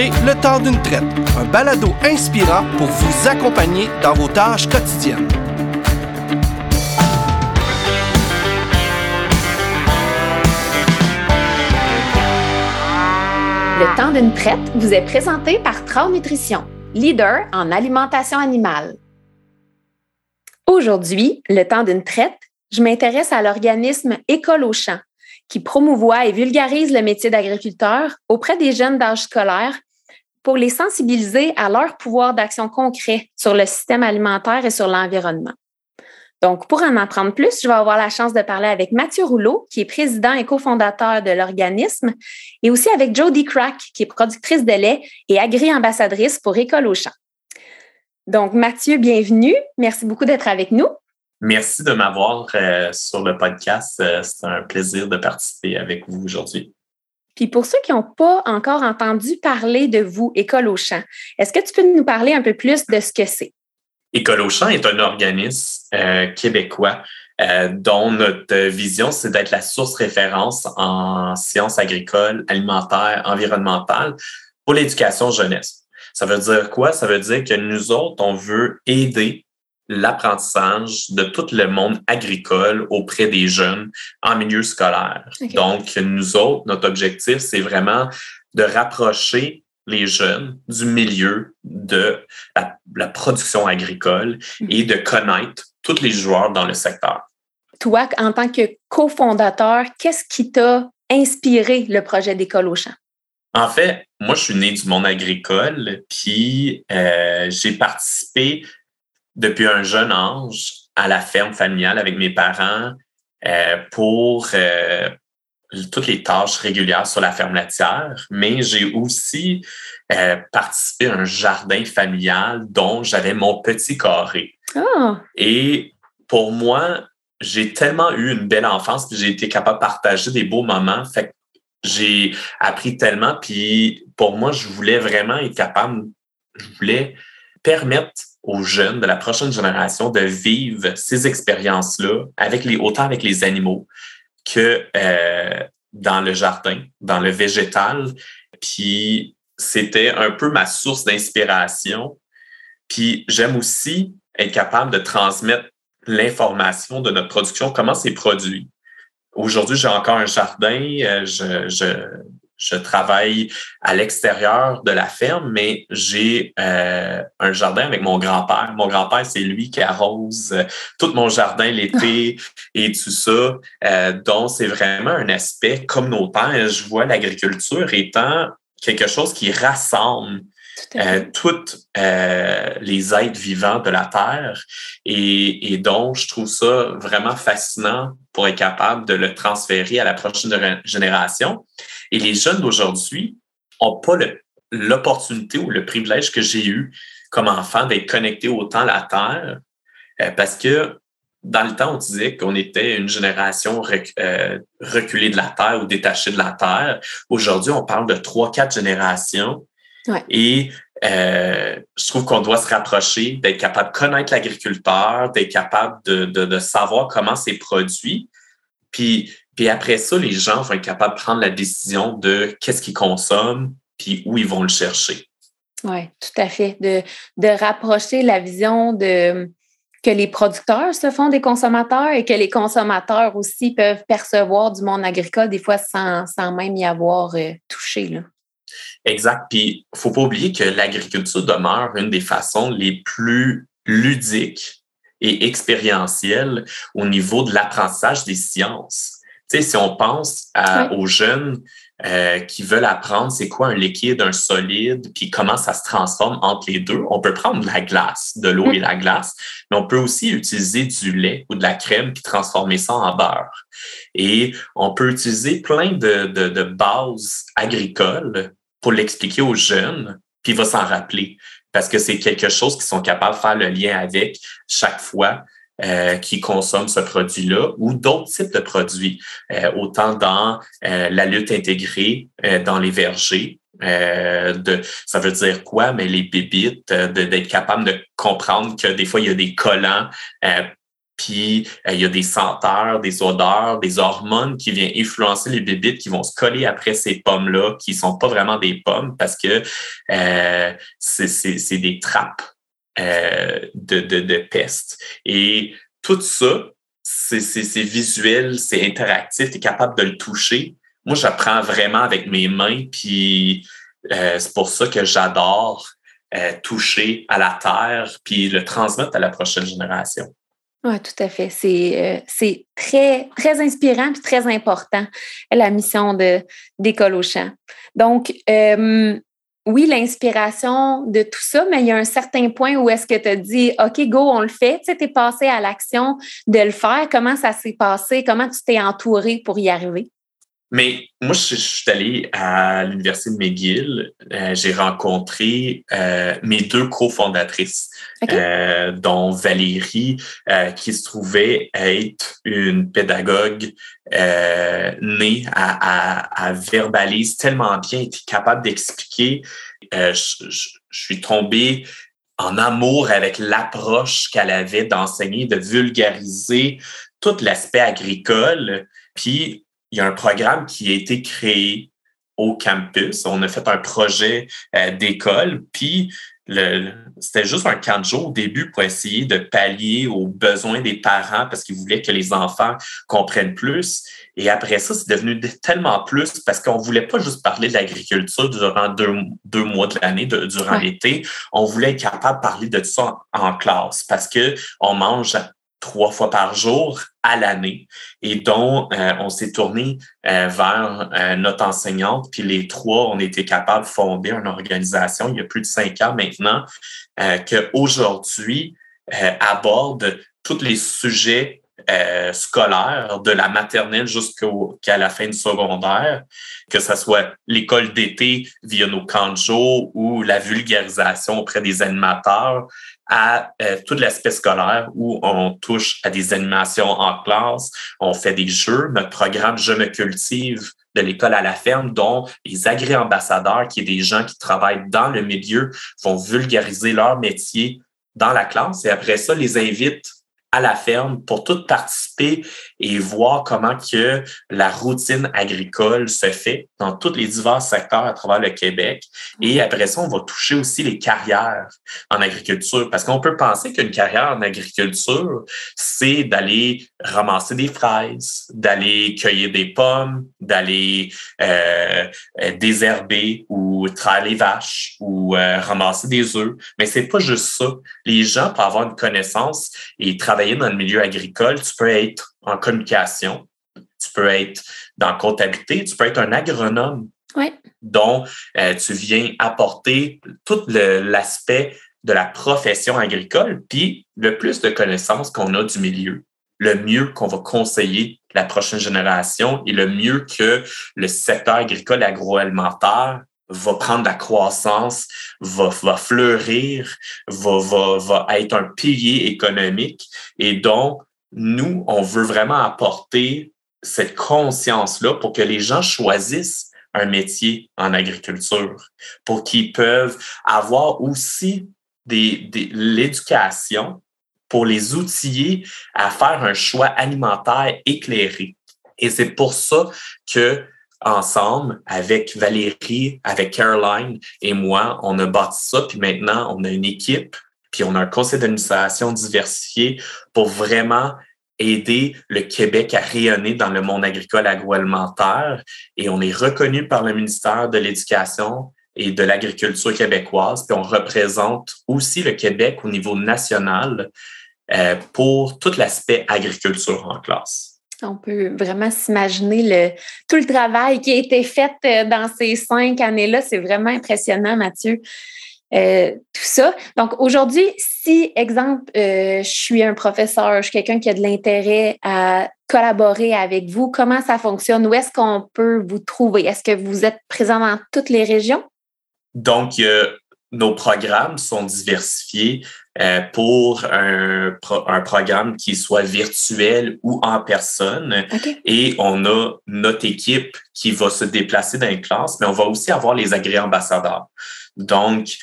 Le temps d'une traite, un balado inspirant pour vous accompagner dans vos tâches quotidiennes. Le temps d'une traite vous est présenté par Trau Nutrition, leader en alimentation animale. Aujourd'hui, le temps d'une traite, je m'intéresse à l'organisme École au champ qui promouvoit et vulgarise le métier d'agriculteur auprès des jeunes d'âge scolaire pour les sensibiliser à leur pouvoir d'action concret sur le système alimentaire et sur l'environnement. Donc, pour en apprendre plus, je vais avoir la chance de parler avec Mathieu Rouleau, qui est président et cofondateur de l'organisme, et aussi avec Jodie Crack, qui est productrice de lait et agri-ambassadrice pour École au champ. Donc, Mathieu, bienvenue. Merci beaucoup d'être avec nous. Merci de m'avoir euh, sur le podcast. Euh, c'est un plaisir de participer avec vous aujourd'hui. Puis pour ceux qui n'ont pas encore entendu parler de vous, École au champ, est-ce que tu peux nous parler un peu plus de ce que c'est? École au champ est un organisme euh, québécois dont notre vision, c'est d'être la source référence en sciences agricoles, alimentaires, environnementales pour l'éducation jeunesse. Ça veut dire quoi? Ça veut dire que nous autres, on veut aider l'apprentissage de tout le monde agricole auprès des jeunes en milieu scolaire. Donc, nous autres, notre objectif, c'est vraiment de rapprocher les jeunes du milieu de la, production agricole mhm. et de connaître tous les joueurs dans le secteur. Toi, en tant que cofondateur, qu'est-ce qui t'a inspiré le projet d'école au champ? En fait, moi, je suis né du monde agricole, puis euh, j'ai participé depuis un jeune âge à la ferme familiale avec mes parents euh, pour euh, toutes les tâches régulières sur la ferme laitière, mais j'ai aussi euh, participé à un jardin familial dont j'avais mon petit carré. Oh. Et pour moi, j'ai tellement eu une belle enfance, que j'ai été capable de partager des beaux moments. Fait j'ai appris tellement, puis pour moi, je voulais vraiment être capable, je voulais permettre aux jeunes de la prochaine génération de vivre ces expériences-là avec les, autant avec les animaux que euh, dans le jardin, dans le végétal. Puis c'était un peu ma source d'inspiration. Puis j'aime aussi être capable de transmettre l'information de notre production, comment c'est produit. Aujourd'hui, j'ai encore un jardin, euh, je, je, je travaille à l'extérieur de la ferme, mais j'ai euh, un jardin avec mon grand-père. Mon grand-père, c'est lui qui arrose euh, tout mon jardin l'été et tout ça. Euh, donc, c'est vraiment un aspect communautaire. Je vois l'agriculture étant quelque chose qui rassemble euh, toutes euh, les êtres vivants de la Terre. Et, et, donc, je trouve ça vraiment fascinant pour être capable de le transférer à la prochaine génération. Et les jeunes d'aujourd'hui n'ont pas l'opportunité ou le privilège que j'ai eu comme enfant d'être connecté autant à la Terre euh, parce que dans le temps, on disait qu'on était une génération reculée de la Terre ou détachée de la Terre. Aujourd'hui, on parle de trois, quatre générations et euh, je trouve qu'on doit se rapprocher, d'être capable de connaître l'agriculteur, d'être capable de, de, savoir comment c'est produit. Puis, puis après ça, les gens vont être capables de prendre la décision de qu'est-ce qu'ils consomment, puis où ils vont le chercher. Oui, tout à fait. De, de rapprocher la vision de que les producteurs se font des consommateurs et que les consommateurs aussi peuvent percevoir du monde agricole, des fois sans, sans même y avoir euh, touché. Là. Exact. Puis, faut pas oublier que l'agriculture demeure une des façons les plus ludiques et expérientielles au niveau de l'apprentissage des sciences. Tu sais, si on pense aux jeunes euh, qui veulent apprendre c'est quoi un liquide, un solide, puis comment ça se transforme entre les deux, on peut prendre de la glace, de l'eau et la glace, mais on peut aussi utiliser du lait ou de la crème puis transformer ça en beurre. Et on peut utiliser plein de, de, de bases agricoles pour l'expliquer aux jeunes, puis il va s'en rappeler parce que c'est quelque chose qu'ils sont capables de faire le lien avec chaque fois euh, qu'ils consomment ce produit-là ou d'autres types de produits, euh, autant dans euh, la lutte intégrée dans les vergers. de, ça veut dire quoi? Mais les bébites, d'être capable de comprendre que des fois, il y a des collants puis euh, il y a des senteurs, des odeurs, des hormones qui viennent influencer les bébites qui vont se coller après ces pommes-là, qui sont pas vraiment des pommes parce que euh, c'est des trappes euh, de, de, de peste. Et tout ça, c'est visuel, c'est interactif, tu es capable de le toucher. Moi, j'apprends vraiment avec mes mains, puis euh, c'est pour ça que j'adore euh, toucher à la terre, puis le transmettre à la prochaine génération. Oui, tout à fait. C'est euh, très, très inspirant et très important, la mission d'École au champ. Donc, euh, oui, l'inspiration de tout ça, mais il y a un certain point où est-ce que tu as dit, OK, go, on le fait. Tu es passé à l'action de le faire. Comment ça s'est passé? Comment tu t'es entouré pour y arriver? Mais moi, je, suis allé à l'Université de McGill. Euh, j'ai rencontré euh, mes deux cofondatrices, euh, dont Valérie, qui se trouvait être une pédagogue née à, à, verbalise tellement bien, était capable d'expliquer. Je, je, suis tombé en amour avec l'approche qu'elle avait d'enseigner, de vulgariser tout l'aspect agricole. Puis il y a un programme qui a été créé au campus. On a fait un projet euh, d'école, puis c'était juste un camp de jour au début pour essayer de pallier aux besoins des parents parce qu'ils voulaient que les enfants comprennent plus. Et après ça, c'est devenu tellement plus parce qu'on voulait pas juste parler de l'agriculture durant deux, mois de l'année, durant l'été. On voulait être capable de parler de ça en, classe parce que on mange trois fois par jour à l'année et dont euh, on s'est tourné euh, vers euh, notre enseignante. Puis les trois, on était capable de fonder une organisation il y a plus de cinq ans maintenant qu'aujourd'hui aborde tous les sujets scolaires de la maternelle jusqu'à la fin du secondaire, que ce soit l'école d'été via nos jour ou la vulgarisation auprès des animateurs, à euh, tout l'aspect scolaire où on touche à des animations en classe, on fait des jeux. Notre programme Je me cultive de l'école à la ferme, dont les agré-ambassadeurs, qui est des gens qui travaillent dans le milieu, vont vulgariser leur métier dans la classe et après ça, les invitent à la ferme pour tout participer et voir comment que la routine agricole se fait dans tous les divers secteurs à travers le Québec. Et mm-hmm. après ça, on va toucher aussi les carrières en agriculture parce qu'on peut penser qu'une carrière en agriculture, c'est d'aller ramasser des fraises, d'aller cueillir des pommes, d'aller euh, désherber ou traire les vaches ou euh, ramasser des œufs. Mais c'est pas juste ça. Les gens, pour avoir une connaissance et travailler dans le milieu agricole, tu peux être en communication, tu peux être dans comptabilité, tu peux être un agronome. Dont euh, tu viens apporter tout l'aspect de la profession agricole, puis le plus de connaissances qu'on a du milieu, le mieux qu'on va conseiller la prochaine génération et le mieux que le secteur agricole agroalimentaire va prendre la croissance, va, va fleurir, va, va, va être un pilier économique. Et donc nous, on veut vraiment apporter cette conscience-là pour que les gens choisissent un métier en agriculture, pour qu'ils peuvent avoir aussi des, l'éducation pour les outiller à faire un choix alimentaire éclairé. Et c'est pour ça que ensemble, avec Valérie, avec Caroline et moi, on a bâti ça, puis maintenant, on a une équipe on a un conseil d'administration diversifié pour vraiment aider le Québec à rayonner dans le monde agricole agroalimentaire. Et on est reconnu par le ministère de l'Éducation et de l'agriculture québécoise. Puis on représente aussi le Québec au niveau national euh, pour tout l'aspect agriculture en classe. On peut vraiment s'imaginer tout le travail qui a été fait euh, dans ces cinq années-là. C'est vraiment impressionnant, Mathieu. Euh, tout ça. Donc aujourd'hui, si, exemple, euh, je suis un professeur, je suis quelqu'un qui a de l'intérêt à collaborer avec vous, comment ça fonctionne? Où est-ce qu'on peut vous trouver? Est-ce que vous êtes présent dans toutes les régions? Donc, nos programmes sont diversifiés euh, pour un, un, programme qui soit virtuel ou en personne. Et on a notre équipe qui va se déplacer dans les classes, mais on va aussi avoir les agré-ambassadeurs. Donc,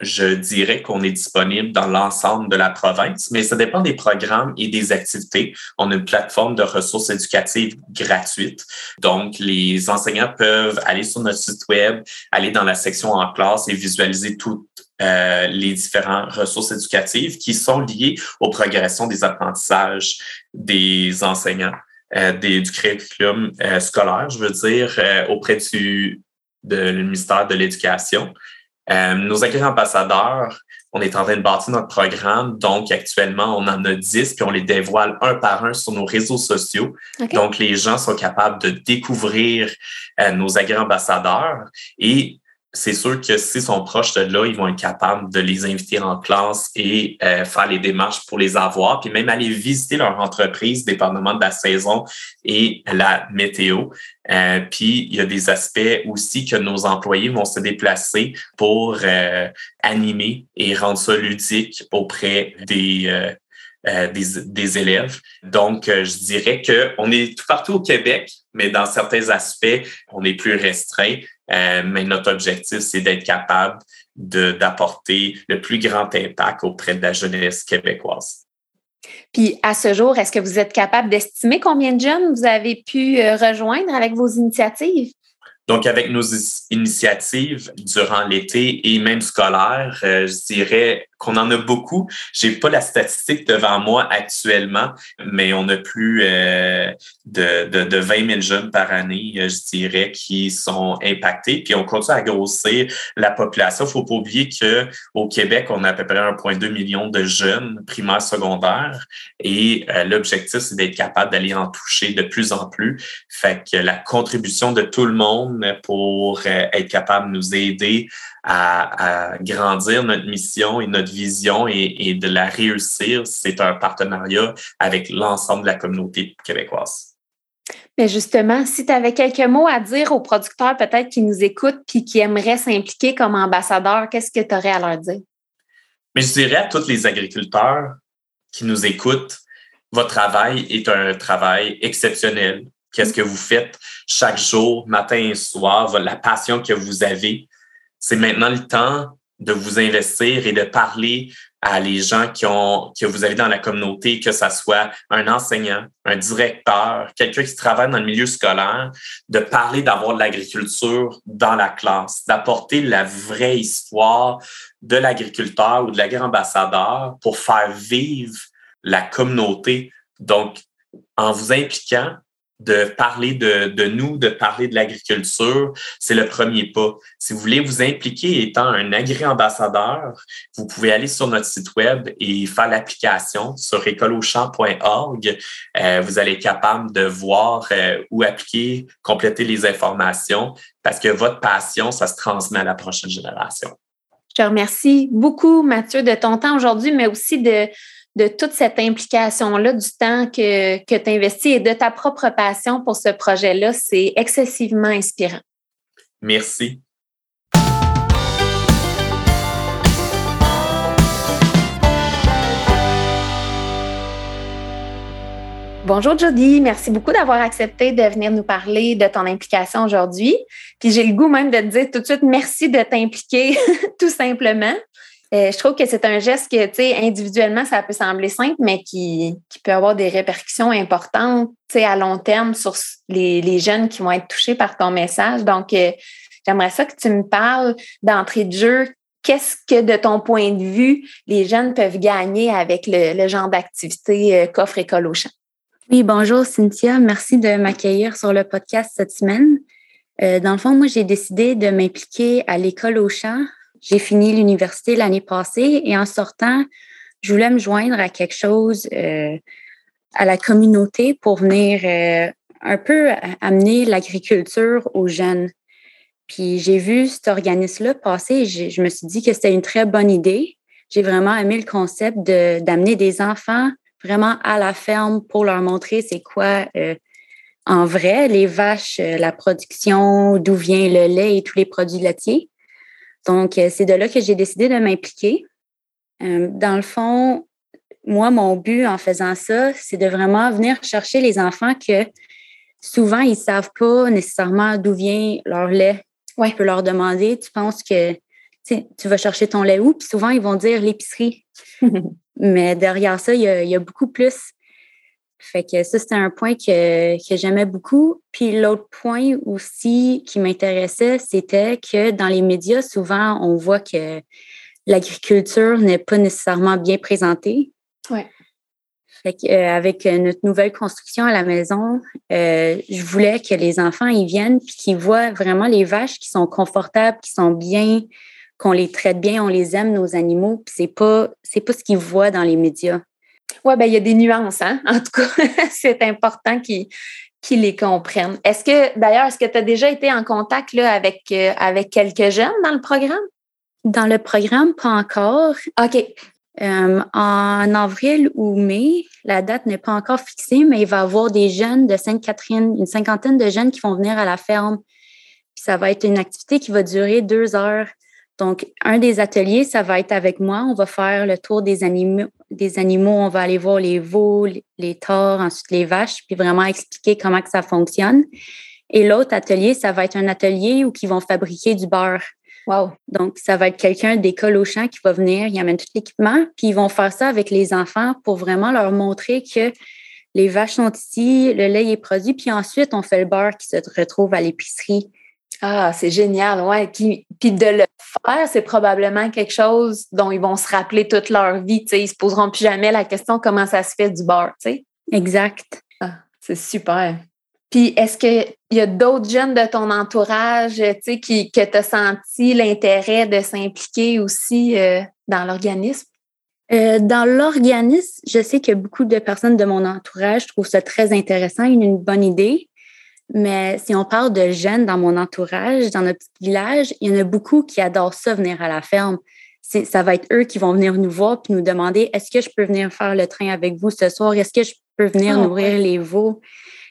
je dirais qu'on est disponible dans l'ensemble de la province, mais ça dépend des programmes et des activités. On a une plateforme de ressources éducatives gratuite. Donc, les enseignants peuvent aller sur notre site web, aller dans la section en classe et visualiser toutes euh, les différentes ressources éducatives qui sont liées aux progressions des apprentissages des enseignants, euh, des, du curriculum euh, scolaire, je veux dire, auprès du de ministère de l'Éducation. Euh, nos agents ambassadeurs, on est en train de bâtir notre programme. Donc, actuellement, on en a 10, puis on les dévoile un par un sur nos réseaux sociaux. Donc, les gens sont capables de découvrir euh, nos agents ambassadeurs et c'est sûr que s'ils sont proches de là, ils vont être capables de les inviter en classe et euh, faire les démarches pour les avoir, puis même aller visiter leur entreprise, dépendamment de la saison et la météo. Euh, puis il y a des aspects aussi que nos employés vont se déplacer pour euh, animer et rendre ça ludique auprès des des, des, élèves. Donc, je dirais qu'on est tout partout au Québec, mais dans certains aspects, on est plus restreint. Euh, mais notre objectif, c'est d'être capable d'apporter le plus grand impact auprès de la jeunesse québécoise. Puis à ce jour, est-ce que vous êtes capable d'estimer combien de jeunes vous avez pu euh, rejoindre avec vos initiatives? Donc, avec nos initiatives durant l'été et même scolaire, euh, je dirais qu'on en a beaucoup. J'ai pas la statistique devant moi actuellement, mais on a plus euh, de, de, de 20 000 jeunes par année, euh, je dirais, qui sont impactés. Puis on continue à grossir la population. Faut pas oublier que au Québec, on a à peu près 1,2 million de jeunes primaires, secondaires, et euh, l'objectif c'est d'être capable d'aller en toucher de plus en plus. Fait que la contribution de tout le monde pour être capable de nous aider à, grandir notre mission et notre vision et, de la réussir, c'est un partenariat avec l'ensemble de la communauté québécoise. Mais justement, si tu avais quelques mots à dire aux producteurs peut-être qui nous écoutent puis qui aimeraient s'impliquer comme ambassadeurs, qu'est-ce que tu aurais à leur dire? Mais je dirais à tous les agriculteurs qui nous écoutent, votre travail est un travail exceptionnel. Qu'est-ce que vous faites chaque jour, matin et soir, la passion que vous avez, c'est maintenant le temps de vous investir et de parler à les gens qui ont, que vous avez dans la communauté, que ce soit un enseignant, un directeur, quelqu'un qui travaille dans le milieu scolaire, de parler d'avoir de l'agriculture dans la classe, d'apporter la vraie histoire de l'agriculteur ou de l'agri-ambassadeur pour faire vivre la communauté. Donc, en vous impliquant, de parler de, de, nous, de parler de l'agriculture, c'est le premier pas. Si vous voulez vous impliquer étant un agri-ambassadeur, vous pouvez aller sur notre site web et faire l'application sur écolochamp.org. Euh, vous allez être capable de voir euh, où appliquer, compléter les informations parce que votre passion, ça se transmet à la prochaine génération. Je te remercie beaucoup, Mathieu, de ton temps aujourd'hui, mais aussi de de toute cette implication-là, du temps que, que tu investis et de ta propre passion pour ce projet-là, c'est excessivement inspirant. Merci. Bonjour Jody, merci beaucoup d'avoir accepté de venir nous parler de ton implication aujourd'hui. Puis j'ai le goût même de te dire tout de suite merci de t'impliquer tout simplement. Euh, je trouve que c'est un geste que, tu sais, individuellement, ça peut sembler simple, mais qui, peut avoir des répercussions importantes, tu sais, à long terme sur les, jeunes qui vont être touchés par ton message. Donc, euh, j'aimerais ça que tu me parles d'entrée de jeu. Qu'est-ce que, de ton point de vue, les jeunes peuvent gagner avec le, genre d'activité euh, Coffre École au champ? Oui, bonjour Cynthia. Merci de m'accueillir sur le podcast cette semaine. Euh, dans le fond, moi, j'ai décidé de m'impliquer à l'école au champ j'ai fini l'université l'année passée et en sortant, je voulais me joindre à quelque chose, euh, à la communauté pour venir euh, un peu amener l'agriculture aux jeunes. Puis j'ai vu cet organisme-là passer et je me suis dit que c'était une très bonne idée. J'ai vraiment aimé le concept d'amener des enfants vraiment à la ferme pour leur montrer c'est quoi euh, en vrai les vaches, la production, d'où vient le lait et tous les produits laitiers. Donc, euh, c'est de là que j'ai décidé de m'impliquer. Euh, dans le fond, moi, mon but en faisant ça, c'est de vraiment venir chercher les enfants que souvent, ils ne savent pas nécessairement d'où vient leur lait. Ouais. Je peux leur demander, tu penses que tu vas chercher ton lait où? Puis souvent, ils vont dire l'épicerie. Mais derrière ça, il y a, beaucoup plus. Fait que ça, c'était un point que, que j'aimais beaucoup. Puis l'autre point aussi qui m'intéressait, c'était que dans les médias, souvent, on voit que l'agriculture n'est pas nécessairement bien présentée. Ouais. Fait euh, avec euh, notre nouvelle construction à la maison, euh, je voulais que les enfants y viennent puis qu'ils voient vraiment les vaches qui sont confortables, qui sont bien, qu'on les traite bien, on les aime nos animaux. Puis c'est pas c'est pas ce qu'ils voient dans les médias. Oui, ben il y a des nuances, hein? En tout cas, c'est important qu'ils les comprennent. Est-ce que, d'ailleurs, est-ce que tu as déjà été en contact là, avec, avec quelques jeunes dans le programme? Dans le programme, pas encore. OK. Euh, en avril ou mai, la date n'est pas encore fixée, mais il va y avoir des jeunes de Sainte-Catherine, une cinquantaine de jeunes qui vont venir à la ferme. Puis ça va être une activité qui va durer deux heures. Donc, un des ateliers, ça va être avec moi. On va faire le tour des animaux. Des animaux. On va aller voir les veaux, les tors, ensuite les vaches, puis vraiment expliquer comment que ça fonctionne. Et l'autre atelier, ça va être un atelier où ils vont fabriquer du beurre. Donc, ça va être quelqu'un d'école au champ qui va venir, il amène tout l'équipement, puis ils vont faire ça avec les enfants pour vraiment leur montrer que les vaches sont ici, le lait est produit, puis ensuite, on fait le beurre qui se retrouve à l'épicerie. Ah, c'est génial, ouais. Puis, de le faire, c'est probablement quelque chose dont ils vont se rappeler toute leur vie. Ils se poseront plus jamais la question comment ça se fait du beurre. sais. Exact. Ah, c'est super. Puis est-ce qu'il y a d'autres jeunes de ton entourage tu sais, qui, que tu as senti l'intérêt de s'impliquer aussi euh, dans l'organisme? Euh, dans l'organisme, je sais que beaucoup de personnes de mon entourage trouvent ça très intéressant, une, une bonne idée. Mais si on parle de jeunes dans mon entourage, dans notre petit village, il y en a beaucoup qui adorent ça venir à la ferme. Ça va être eux qui vont venir nous voir puis nous demander est-ce que je peux venir faire le train avec vous ce soir? Est-ce que je peux venir ah, nourrir les veaux?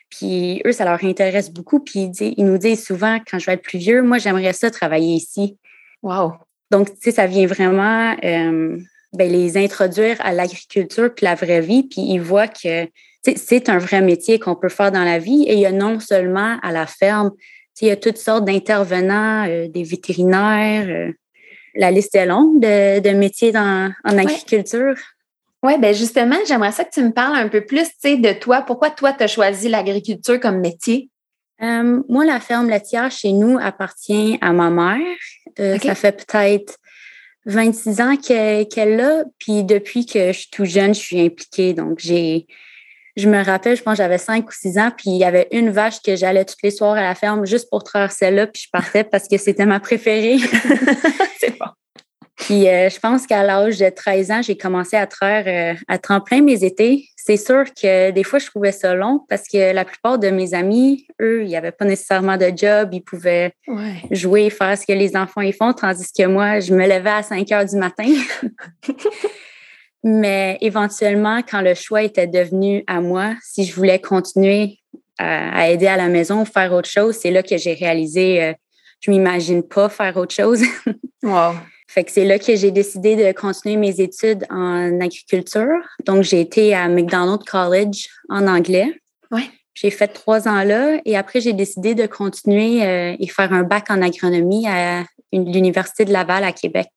Puis eux, ça leur intéresse beaucoup. Puis ils, nous disent souvent, quand je vais être plus vieux, moi, j'aimerais ça travailler ici. Wow! Donc, tu sais, ça vient vraiment euh, ben, les introduire à l'agriculture puis la vraie vie. Puis ils voient que c'est un vrai métier qu'on peut faire dans la vie. Et il y a non seulement à la ferme, il y a toutes sortes d'intervenants, euh, des vétérinaires. Euh, la liste est longue de, métiers en agriculture. Oui, ben justement, j'aimerais ça que tu me parles un peu plus de toi. Pourquoi toi, tu as choisi l'agriculture comme métier? Euh, moi, la ferme laitière chez nous appartient à ma mère. Ça fait peut-être 26 ans qu'elle l'a. Puis depuis que je suis tout jeune, je suis impliquée. Donc, j'ai, je me rappelle, je pense que j'avais 5 ou 6 ans, puis il y avait une vache que j'allais tous les soirs à la ferme juste pour traire celle-là, puis je partais parce que c'était ma préférée. C'est bon. Puis euh, je pense qu'à l'âge de 13 ans, j'ai commencé à traire euh, à tremplin mes étés. C'est sûr que des fois, je trouvais ça long parce que la plupart de mes amis, eux, ils n'avaient pas nécessairement de job. Ils pouvaient jouer, faire ce que les enfants y font, tandis que moi, je me levais à 5 heures du matin. Mais éventuellement, quand le choix était devenu à moi, si je voulais continuer à, aider à la maison ou faire autre chose, c'est là que j'ai réalisé, euh, je m'imagine pas faire autre chose. wow. Fait que c'est là que j'ai décidé de continuer mes études en agriculture. Donc, j'ai été à McDonald College en anglais. Ouais. J'ai fait trois ans là et après, j'ai décidé de continuer euh, et faire un bac en agronomie à l'Université de Laval à Québec.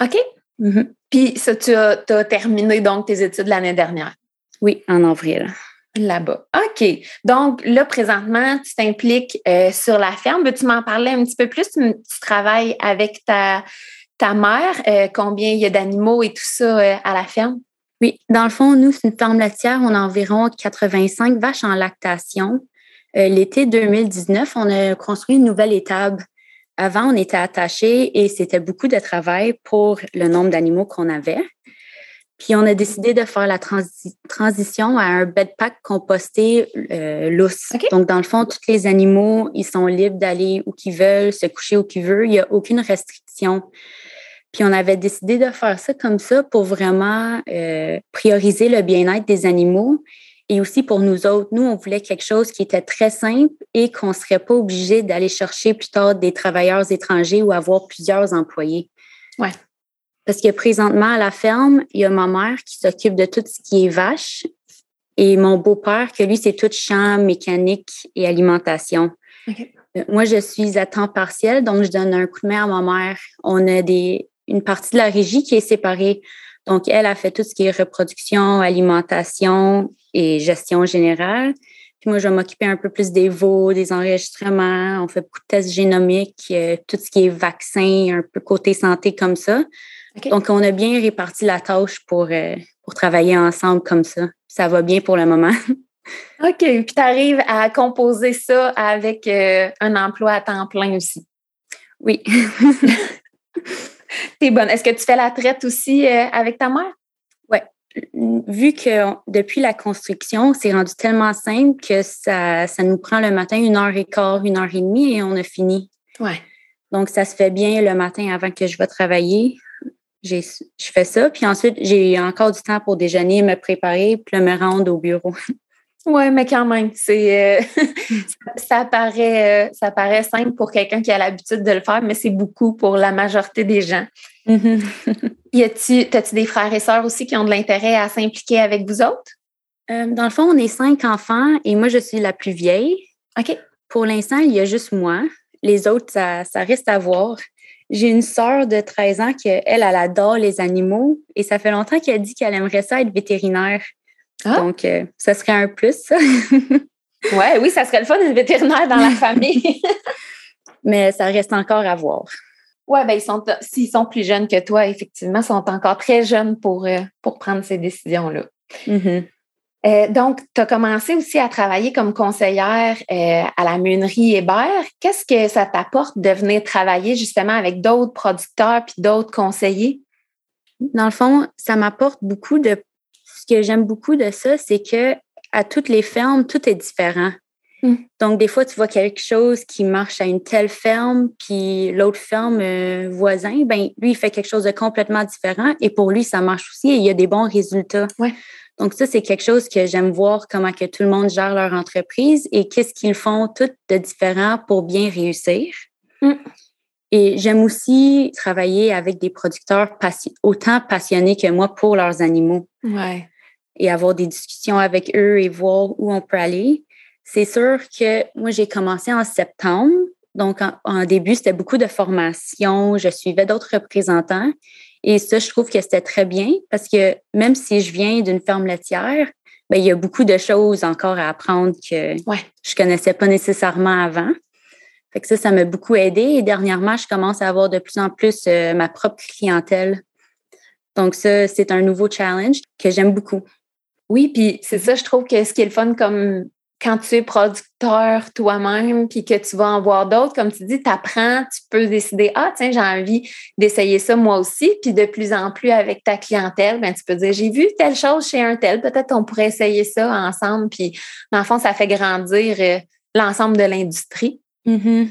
OK. Mm-hmm. Puis ça, tu as, terminé donc tes études l'année dernière? Oui, en avril. Là-bas. OK. Donc là, présentement, tu t'impliques euh, sur la ferme. Veux-tu m'en parler un petit peu plus? tu travailles avec ta, ta mère, euh, combien il y a d'animaux et tout ça euh, à la ferme? Oui, dans le fond, nous, c'est une ferme laitière. On a environ 85 vaches en lactation. L'été 2019, on a construit une nouvelle étable. Avant, on était attachés et c'était beaucoup de travail pour le nombre d'animaux qu'on avait. Puis on a décidé de faire la transition à un bedpack composté lousse. Donc, dans le fond, tous les animaux, ils sont libres d'aller où qu'ils veulent, se coucher où qu'ils veulent. Il n'y a aucune restriction. Puis on avait décidé de faire ça comme ça pour vraiment euh, prioriser le bien-être des animaux et aussi pour nous autres. Nous, on voulait quelque chose qui était très simple et qu'on ne serait pas obligé d'aller chercher plus tard des travailleurs étrangers ou avoir plusieurs employés. Ouais. Parce que présentement, à la ferme, il y a ma mère qui s'occupe de tout ce qui est vache. Et mon beau-père, que lui, c'est tout champ, mécanique et alimentation. Euh, moi, je suis à temps partiel, donc je donne un coup de main à ma mère. On a des, une partie de la régie qui est séparée. Donc, elle a fait tout ce qui est reproduction, alimentation et gestion générale. Puis moi, je vais m'occuper un peu plus des veaux, des enregistrements. On fait beaucoup de tests génomiques, euh, tout ce qui est vaccin, un peu côté santé comme ça. Donc, on a bien réparti la tâche pour, euh, pour travailler ensemble comme ça. Ça va bien pour le moment. OK. Puis tu arrives à composer ça avec euh, un emploi à temps plein aussi. Oui. T'es bonne. Est-ce que tu fais la traite aussi avec ta mère? vu que depuis la construction, c'est rendu tellement simple que ça, ça nous prend le matin une heure et quart, une heure et demie et on a fini. Ouais. Donc, ça se fait bien le matin avant que je vais travailler. Je fais ça. Puis ensuite, j'ai encore du temps pour déjeuner, me préparer, puis me rendre au bureau. Oui, mais quand même, c'est euh, ça, paraît, euh, ça paraît simple pour quelqu'un qui a l'habitude de le faire, mais c'est beaucoup pour la majorité des gens. Mm-hmm. y a-tu, as-tu des frères et sœurs aussi qui ont de l'intérêt à s'impliquer avec vous autres? Euh, dans le fond, on est cinq enfants et moi, je suis la plus vieille. OK. Pour l'instant, il y a juste moi. Les autres, ça, ça reste à voir. J'ai une sœur de 13 ans qui, elle, elle adore les animaux et ça fait longtemps qu'elle dit qu'elle aimerait ça être vétérinaire. Ah? Donc, euh, ça serait un plus, ouais, oui, ça serait le fun d'être vétérinaire dans la famille. Mais ça reste encore à voir. Oui, ben ils sont s'ils sont plus jeunes que toi, effectivement, sont encore très jeunes pour, euh, pour prendre ces décisions-là. Mm-hmm. Euh, donc, tu as commencé aussi à travailler comme conseillère à la meunerie Hébert. Qu'est-ce que ça t'apporte de venir travailler justement avec d'autres producteurs puis d'autres conseillers? Dans le fond, ça m'apporte beaucoup de que j'aime beaucoup de ça, c'est que à toutes les fermes, tout est différent. Hmm. Donc, des fois, tu vois quelque chose qui marche à une telle ferme, puis l'autre ferme euh, voisin, ben lui, il fait quelque chose de complètement différent et pour lui, ça marche aussi et il y a des bons résultats. Ouais. Donc, ça, c'est quelque chose que j'aime voir comment que tout le monde gère leur entreprise et qu'est-ce qu'ils font tout de différent pour bien réussir. Hmm. Et j'aime aussi travailler avec des producteurs autant passionnés que moi pour leurs animaux. Ouais et avoir des discussions avec eux et voir où on peut aller. C'est sûr que moi, j'ai commencé en septembre. Donc, en, début, c'était beaucoup de formation. Je suivais d'autres représentants. Et ça, je trouve que c'était très bien parce que même si je viens d'une ferme laitière, bien, il y a beaucoup de choses encore à apprendre que ouais. je connaissais pas nécessairement avant. Fait que ça, ça m'a beaucoup aidé. Et dernièrement, je commence à avoir de plus en plus euh, ma propre clientèle. Donc, ça, c'est un nouveau challenge que j'aime beaucoup. Oui, puis c'est ça, je trouve que ce qui est le fun comme quand tu es producteur toi-même, puis que tu vas en voir d'autres, comme tu dis, tu apprends, tu peux décider, ah, tiens, j'ai envie d'essayer ça moi aussi. Puis de plus en plus avec ta clientèle, ben, tu peux dire, j'ai vu telle chose chez un tel, peut-être on pourrait essayer ça ensemble. Puis, dans le fond, ça fait grandir euh, l'ensemble de l'industrie. Mm-hmm.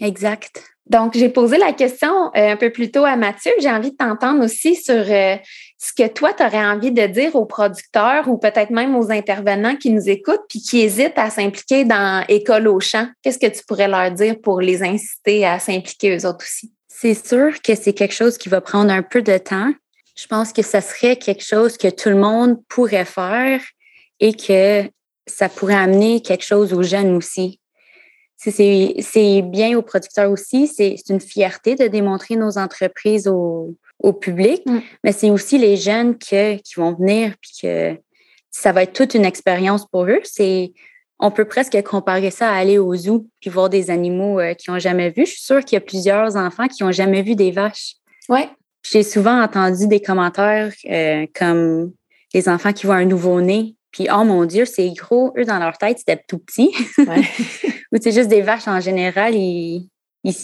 Exact. Donc, j'ai posé la question euh, un peu plus tôt à Mathieu. J'ai envie de t'entendre aussi sur euh, ce que toi, tu aurais envie de dire aux producteurs ou peut-être même aux intervenants qui nous écoutent puis qui hésitent à s'impliquer dans École au champ. Qu'est-ce que tu pourrais leur dire pour les inciter à s'impliquer eux autres aussi? C'est sûr que c'est quelque chose qui va prendre un peu de temps. Je pense que ça serait quelque chose que tout le monde pourrait faire et que ça pourrait amener quelque chose aux jeunes aussi c'est bien aux producteurs aussi. C'est une fierté de démontrer nos entreprises au, public, mm. mais c'est aussi les jeunes qui vont venir puis que ça va être toute une expérience pour eux. C'est on peut presque comparer ça à aller au zoo puis voir des animaux euh, qu'ils n'ont jamais vus. Je suis sûre qu'il y a plusieurs enfants qui n'ont jamais vu des vaches. Ouais. J'ai souvent entendu des commentaires euh, comme les enfants qui voient un nouveau-né puis, oh mon Dieu, c'est gros. Eux, dans leur tête, c'était tout petit. Ou c'est juste des vaches en général, ils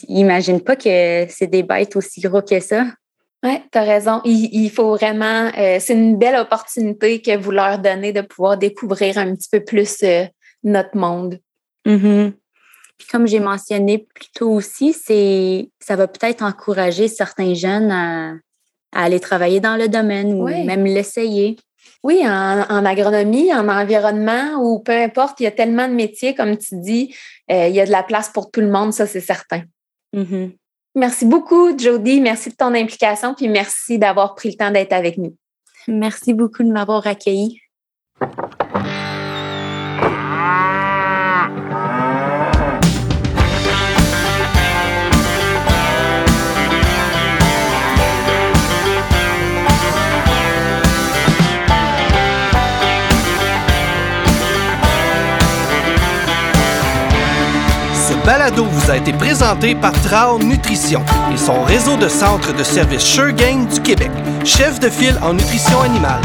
n'imaginent pas que c'est des bêtes aussi gros que ça. Oui, tu as raison. Il, faut vraiment, euh, c'est une belle opportunité que vous leur donnez de pouvoir découvrir un petit peu plus euh, notre monde. Mm-hmm. Puis comme j'ai mentionné plus tôt aussi, c'est ça va peut-être encourager certains jeunes à, aller travailler dans le domaine ou même l'essayer. Oui, en, agronomie, en environnement ou peu importe, il y a tellement de métiers, comme tu dis, euh, il y a de la place pour tout le monde, ça c'est certain. Mm-hmm. Merci beaucoup, Jody. Merci de ton implication, puis merci d'avoir pris le temps d'être avec nous. Merci beaucoup de m'avoir accueilli. Vous a été présenté par Trao Nutrition et son réseau de centres de services Sure Game du Québec, chef de file en nutrition animale.